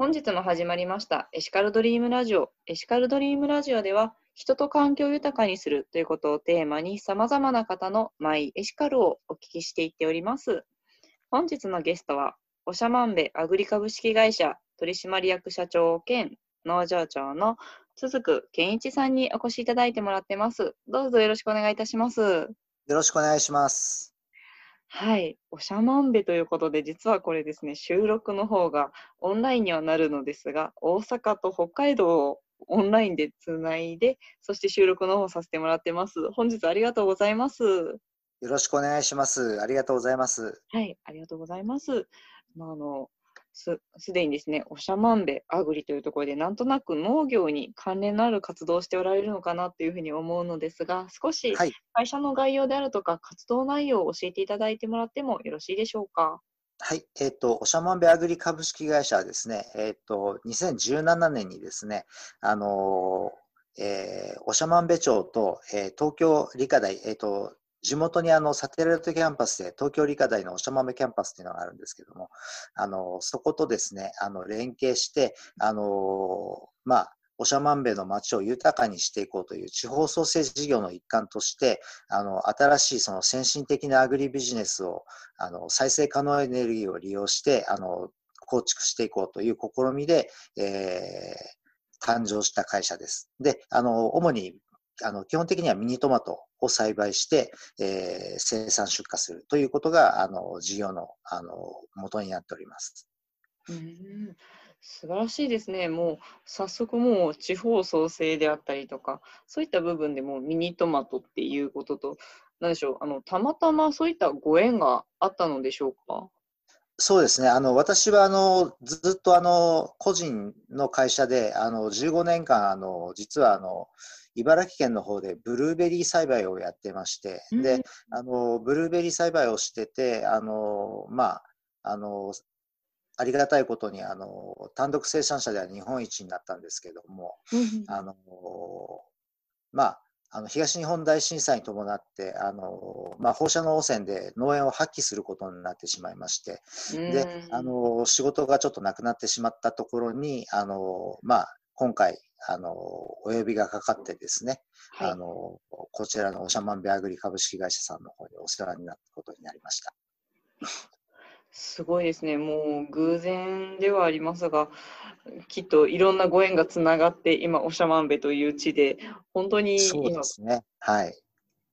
本日も始まりましたエシカルドリームラジオ。エシカルドリームラジオでは、人と環境を豊かにするということをテーマに、様々な方のマイエシカルをお聞きしていっております。本日のゲストは、おしゃまんべアグリ株式会社取締役社長兼農場長の鈴久健一さんにお越しいただいてもらってます。どうぞよろしくお願いいたします。よろしくお願いします。はい、おしゃまんべということで、実はこれですね、収録の方がオンラインにはなるのですが、大阪と北海道をオンラインでつないで、そして収録の方させてもらってます。本日ありがとうございます。よろしくお願いします。ありがとうございます。はい、ありがとうございます。まあ、あのすすでにですね、おしゃまんべアグリというところで、なんとなく農業に関連のある活動をしておられるのかなというふうに思うのですが、少し会社の概要であるとか、活動内容を教えていただいてもらってもよろしいでしょうか？はい、えっ、ー、と、おしゃまんべアグリ株式会社はですね、えっ、ー、と、2017年にですね、あのー、えー、おしゃまんべ町と、えー、東京理科大、えっ、と、地元にあのサテライトキャンパスで東京理科大のおしゃまめキャンパスっていうのがあるんですけども、あの、そことですね、あの、連携して、あの、まあ、おしゃまんべの街を豊かにしていこうという地方創生事業の一環として、あの、新しいその先進的なアグリビジネスを、あの、再生可能エネルギーを利用して、あの、構築していこうという試みで、えー、誕生した会社です。で、あの、主にあの基本的にはミニトマトを栽培して、えー、生産出荷するということがあの事業のあの元になっております。うん素晴らしいですね。もう早速もう地方創生であったりとか、そういった部分でもミニトマトっていうことと、何でしょう、あのたまたまそういったご縁があったのでしょうか？そうですね。あの、私は、あの、ずっと、あの、個人の会社で、あの、15年間、あの、実は、あの、茨城県の方でブルーベリー栽培をやってまして、うん、で、あの、ブルーベリー栽培をしてて、あの、まあ、あの、ありがたいことに、あの、単独生産者では日本一になったんですけども、うん、あの、まあ、あの東日本大震災に伴ってあの、まあ、放射能汚染で農園を破棄することになってしまいまして、であの仕事がちょっとなくなってしまったところにあの、まあ、今回あの、お呼びがかかってですね、はい、あの、こちらのオシャマンベアグリ株式会社さんの方にお世話になったことになりました。すごいですね。もう偶然ではありますが、きっといろんなご縁がつながって、今、オシャマンベという地で、本当にそうですね。はい。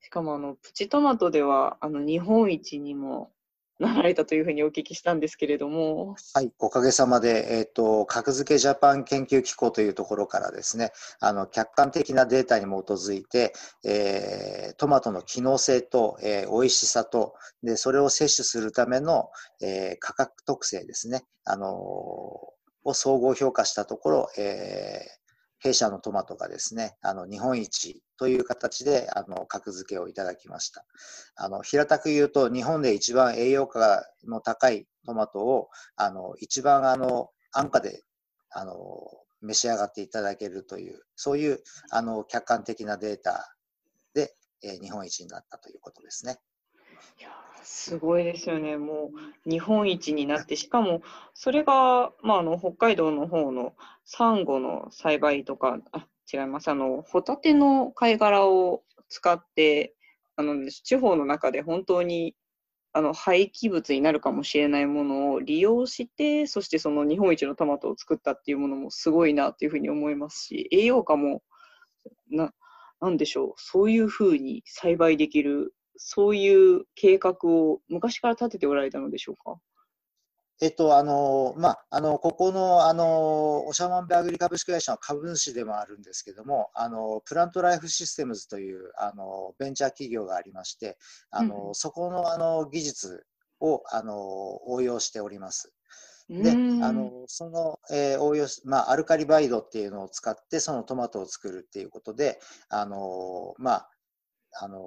しかも、あの、プチトマトでは、あの、日本一にもなられたというふうにお聞きしたんですけれども。はい、おかげさまで、えっ、ー、と、格付けジャパン研究機構というところからですね、あの、客観的なデータに基づいて、えー、トマトの機能性と、えー、美味しさと、で、それを摂取するための、えー、価格特性ですね、あのー、を総合評価したところ、えー、弊社のトマトがですね、あの、日本一という形で、あの、格付けをいただきました。あの、平たく言うと、日本で一番栄養価の高いトマトを、あの、一番、あの、安価で、あの、召し上がっていただけるという、そういう、あの、客観的なデータで、えー、日本一になったということですね。いやすごいですよね。もう日本一になって、しかもそれが、まあ、あの北海道の方のサンゴの栽培とか、あ違います。あの、ホタテの貝殻を使って、あの、地方の中で本当にあの廃棄物になるかもしれないものを利用して、そしてその日本一のトマトを作ったっていうものもすごいなっていうふうに思いますし、栄養価もな、なんでしょう、そういうふうに栽培できるそういう計画を昔から立てておられたのでしょうか？えっと、あの、まあ、あの、ここの、あの、オシャマンベアグリ株式会社の株主でもあるんですけども、あの、プラントライフシステムズという、あの、ベンチャー企業がありまして、あの、うん、そこの、あの、技術を、あの、応用しております。で、あの、その、えー、応用まあ、アルカリバイドっていうのを使って、そのトマトを作るっていうことで、あの、まあ、あの、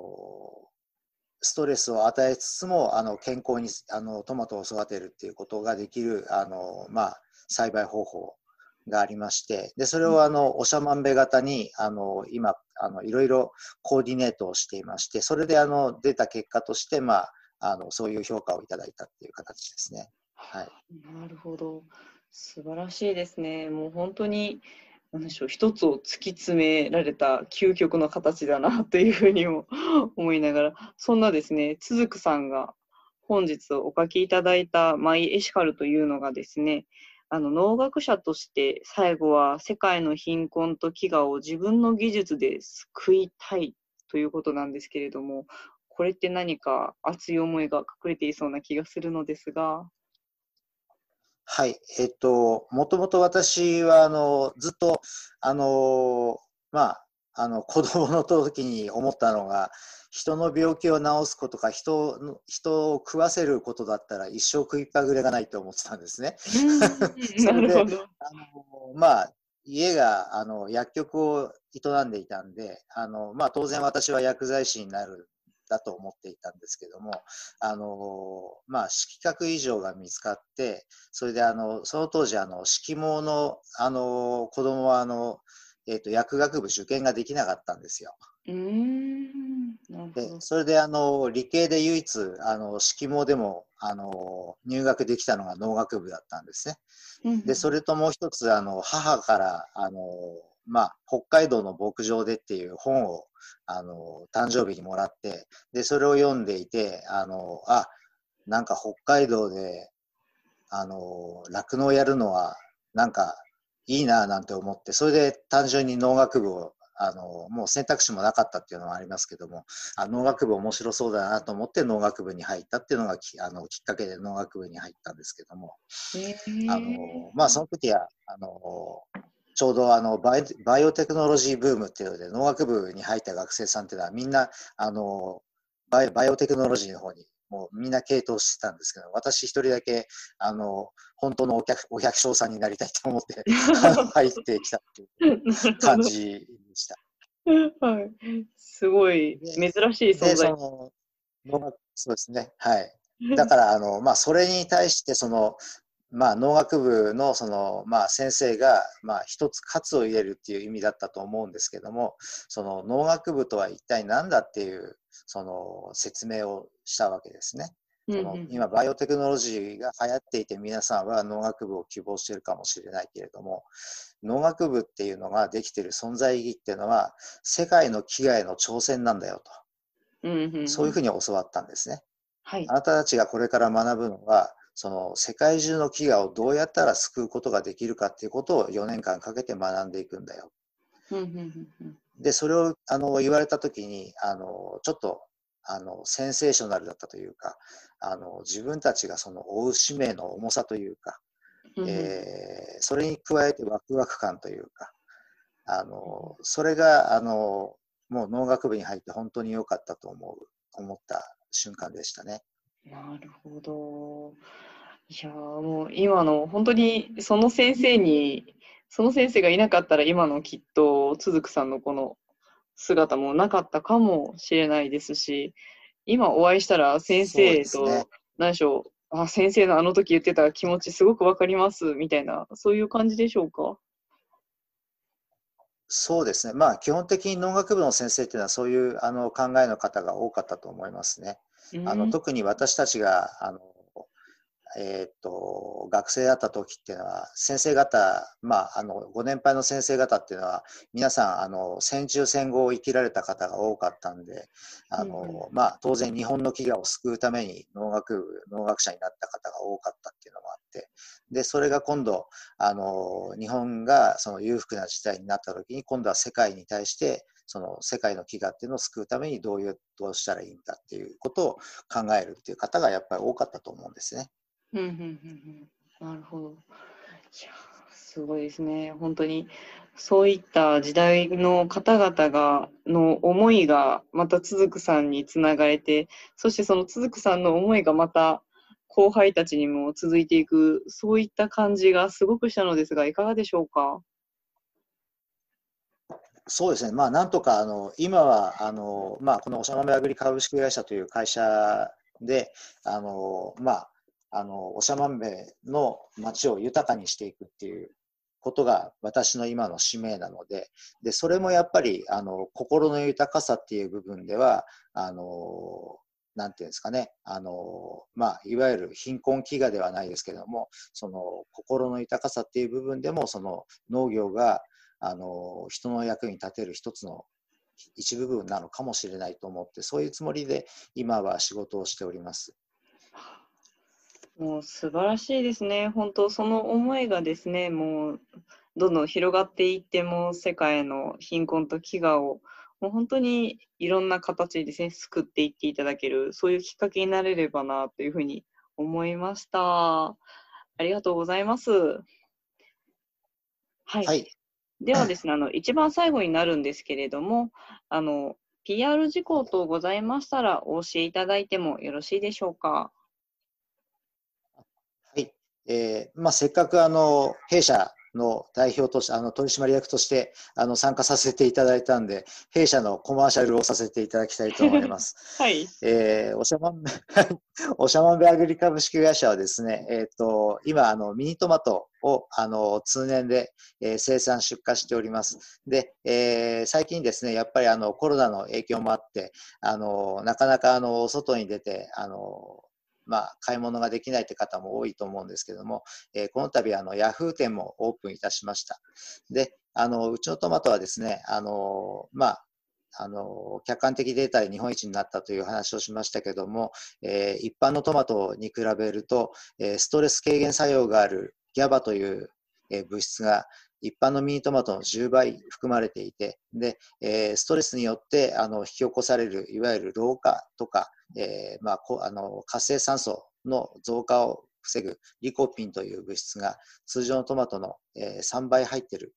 ストレスを与えつつもあの健康にあのトマトを育てるっていうことができるあの、まあ、栽培方法がありましてでそれをあのおしゃまんべ型にあの今あのいろいろコーディネートをしていましてそれであの出た結果として、まあ、あのそういう評価をいただいたっていう形ですね。はい、なるほど素晴らしいですね。もう本当に、なんでしょう、一つを突き詰められた究極の形だなというふうにも 思いながら、そんなですね、つづくさんが本日お書きいただいたマイ・エシカルというのがですね、あの農学者として最後は世界の貧困と飢餓を自分の技術で救いたいということなんですけれども、これって何か熱い思いが隠れていそうな気がするのですが。はい、えっと、もともと私は、あの、ずっと、あの、まあ、あの、子供の時に思ったのが、人の病気を治すことか人の、人を食わせることだったら一生食いっぱぐれがないと思ってたんですね。なるほど。あの、まあ、家があの薬局を営んでいたんで、あのまあ、当然私は薬剤師になるだと思っていたんですけども、あのまあ、色覚異常が見つかって、それであのその当時、あの色毛のあの子供はあの、えーと、薬学部受験ができなかったんですよ。うんでそれであの理系で唯一あの色毛でもあの入学できたのが農学部だったんですね。でそれともう一つあの母からあのまあ、北海道の牧場でっていう本を、あの、誕生日にもらって、で、それを読んでいて、あの、あ、なんか北海道で、あの、酪農やるのは、なんかいいななんて思って、それで単純に農学部を、あの、もう選択肢もなかったっていうのはありますけども、あ農学部面白そうだなと思って農学部に入ったっていうのがきあのきっかけで農学部に入ったんですけども、あの、まあその時は、あの、ちょうどあのバイバイオテクノロジーブームっていうので農学部に入った学生さんっていうのはみんなあのバイバイオテクノロジーの方にもうみんな傾倒してたんですけど私一人だけあの本当のお客お百姓さんになりたいと思って 入ってきたっていう感じでした。はい、すごい珍しい存在。そそうですね。はい。だからあのまあそれに対してそのまあ、農学部のその、まあ、先生が、まあ、一つ喝を入れるっていう意味だったと思うんですけどもその農学部とは一体何だっていうその説明をしたわけですね。その今バイオテクノロジーが流行っていて皆さんは農学部を希望しているかもしれないけれども農学部っていうのができている存在意義っていうのは世界の危害の挑戦なんだよと、そういうふうに教わったんですね。はい、あなたたちがこれから学ぶのはその世界中の飢餓をどうやったら救うことができるかっていうことを4年間かけて学んでいくんだよ。で、それをあの言われたときに、あのちょっとあのセンセーショナルだったというか、あの自分たちがその負う使命の重さというか、えー、それに加えてワクワク感というか、あのそれがあのもう農学部に入って本当に良かったと思う思った瞬間でしたね。なるほど。いやもう今の本当にその先生にその先生がいなかったら今のきっとつづくさんのこの姿もなかったかもしれないですし今お会いしたら先生と、ね、何でしょうあ先生のあの時言ってた気持ちすごくわかりますみたいなそういう感じでしょうか？そうですねまあ基本的に農学部の先生っていうのはそういうあの考えの方が多かったと思いますね。あの特に私たちがあの、えー、っと学生だった時っていうのは先生方、まあ、あのご年配の先生方っていうのは皆さんあの戦中戦後を生きられた方が多かったんであの、まあ、当然日本の飢餓を救うために農学部農学者になった方が多かったっていうのもあってでそれが今度あの日本がその裕福な時代になった時に今度は世界に対してその世界の飢餓っていうのを救うためにどういうどうしたらいいんだっていうことを考えるっていう方がやっぱり多かったと思うんですね。うんうんうんうん、なるほど。いやすごいですね。本当にそういった時代の方々がの思いがまたつづくさんにつながれて、そしてそのつづくさんの思いがまた後輩たちにも続いていく、そういった感じがすごくしたのですが、いかがでしょうか？そうですね、まあ、なんとかあの今はあの、まあ、このおしゃまめアグリ株式会社という会社で、あのまあ、あのおしゃまめの街を豊かにしていくっていうことが私の今の使命なので、でそれもやっぱりあの心の豊かさっていう部分では、あのなんていうんですかね、あの、まあ、いわゆる貧困飢餓ではないですけども、その心の豊かさっていう部分でも、その農業が、あの、人の役に立てる一つの一部分なのかもしれないと思って、そういうつもりで今は仕事をしております。もう素晴らしいですね。本当その思いがですね、もうどんどん広がっていっても世界の貧困と飢餓をもう本当にいろんな形でですね、救っていっていただける、そういうきっかけになれればなというふうに思いました。ありがとうございます。はい。はい、ではですね、あの、一番最後になるんですけれども、あの、PR 事項等ございましたらお教えいただいてもよろしいでしょうか？はいえーまあ、せっかくあの弊社の代表として、あの取締役としてあの参加させていただいたんで、弊社のコマーシャルをさせていただきたいと思います。はい。えー、おしゃまん、おしゃまんべアグリ株式会社はですね、えっ、ー、と、今、あの、ミニトマトを、あの、通年で、えー、生産出荷しております。で、えー、最近ですね、やっぱりあの、コロナの影響もあって、あの、なかなかあの、外に出て、あの、まあ、買い物ができないという方も多いと思うんですけども、えー、この度あのヤフー店もオープンいたしました。で、あのうちのトマトはですね、あのまあ、あの客観的データで日本一になったという話をしましたけども、えー、一般のトマトに比べると、えー、ストレス軽減作用がある GABA という、えー、物質が一般のミニトマトの10倍含まれていて、で、え、ストレスによってあの引き起こされるいわゆる老化とか、えまあ、こあの活性酸素の増加を防ぐリコピンという物質が通常のトマトの、3倍入っている、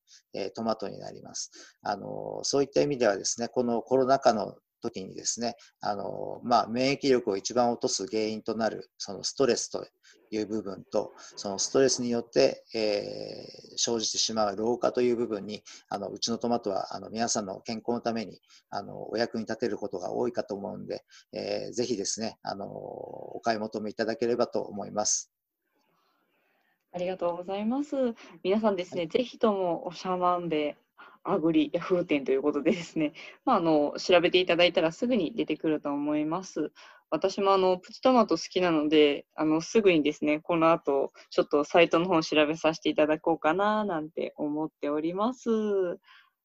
トマトになります。あのそういった意味ではですね、このコロナ禍の時にですね、あのまあ、免疫力を一番落とす原因となるそのストレスという部分と、そのストレスによって、えー、生じてしまう老化という部分に、あのうちのトマトはあの皆さんの健康のためにあのお役に立てることが多いかと思うんで、えー、ぜひですねあの、お買い求めいただければと思います。ありがとうございます。皆さんですね、はい、ぜひともおしゃまんでアグリヤフー店ということでですね、まあ、あの調べていただいたらすぐに出てくると思います。私もあのプチトマト好きなので、あのすぐにですね、この後、ちょっとサイトの方を調べさせていただこうかななんて思っております。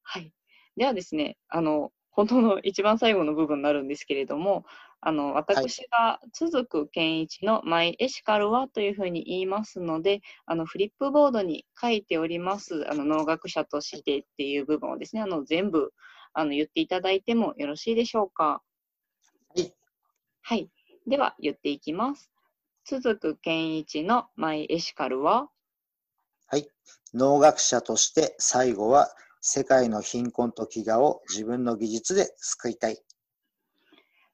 はい。ではですね、あの、本当の一番最後の部分になるんですけれども、あの私が続く健一のマイエシカルはというふうに言いますので、あのフリップボードに書いておりますあの農学者としてっていう部分をですね、あの全部あの言っていただいてもよろしいでしょうか。はい。はい。では言っていきます。続く健一のマイエシカルは？はい。農学者として最後は世界の貧困と飢餓を自分の技術で救いたい。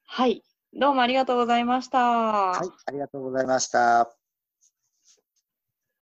はい。どうもありがとうございました。はい、ありがとうございました。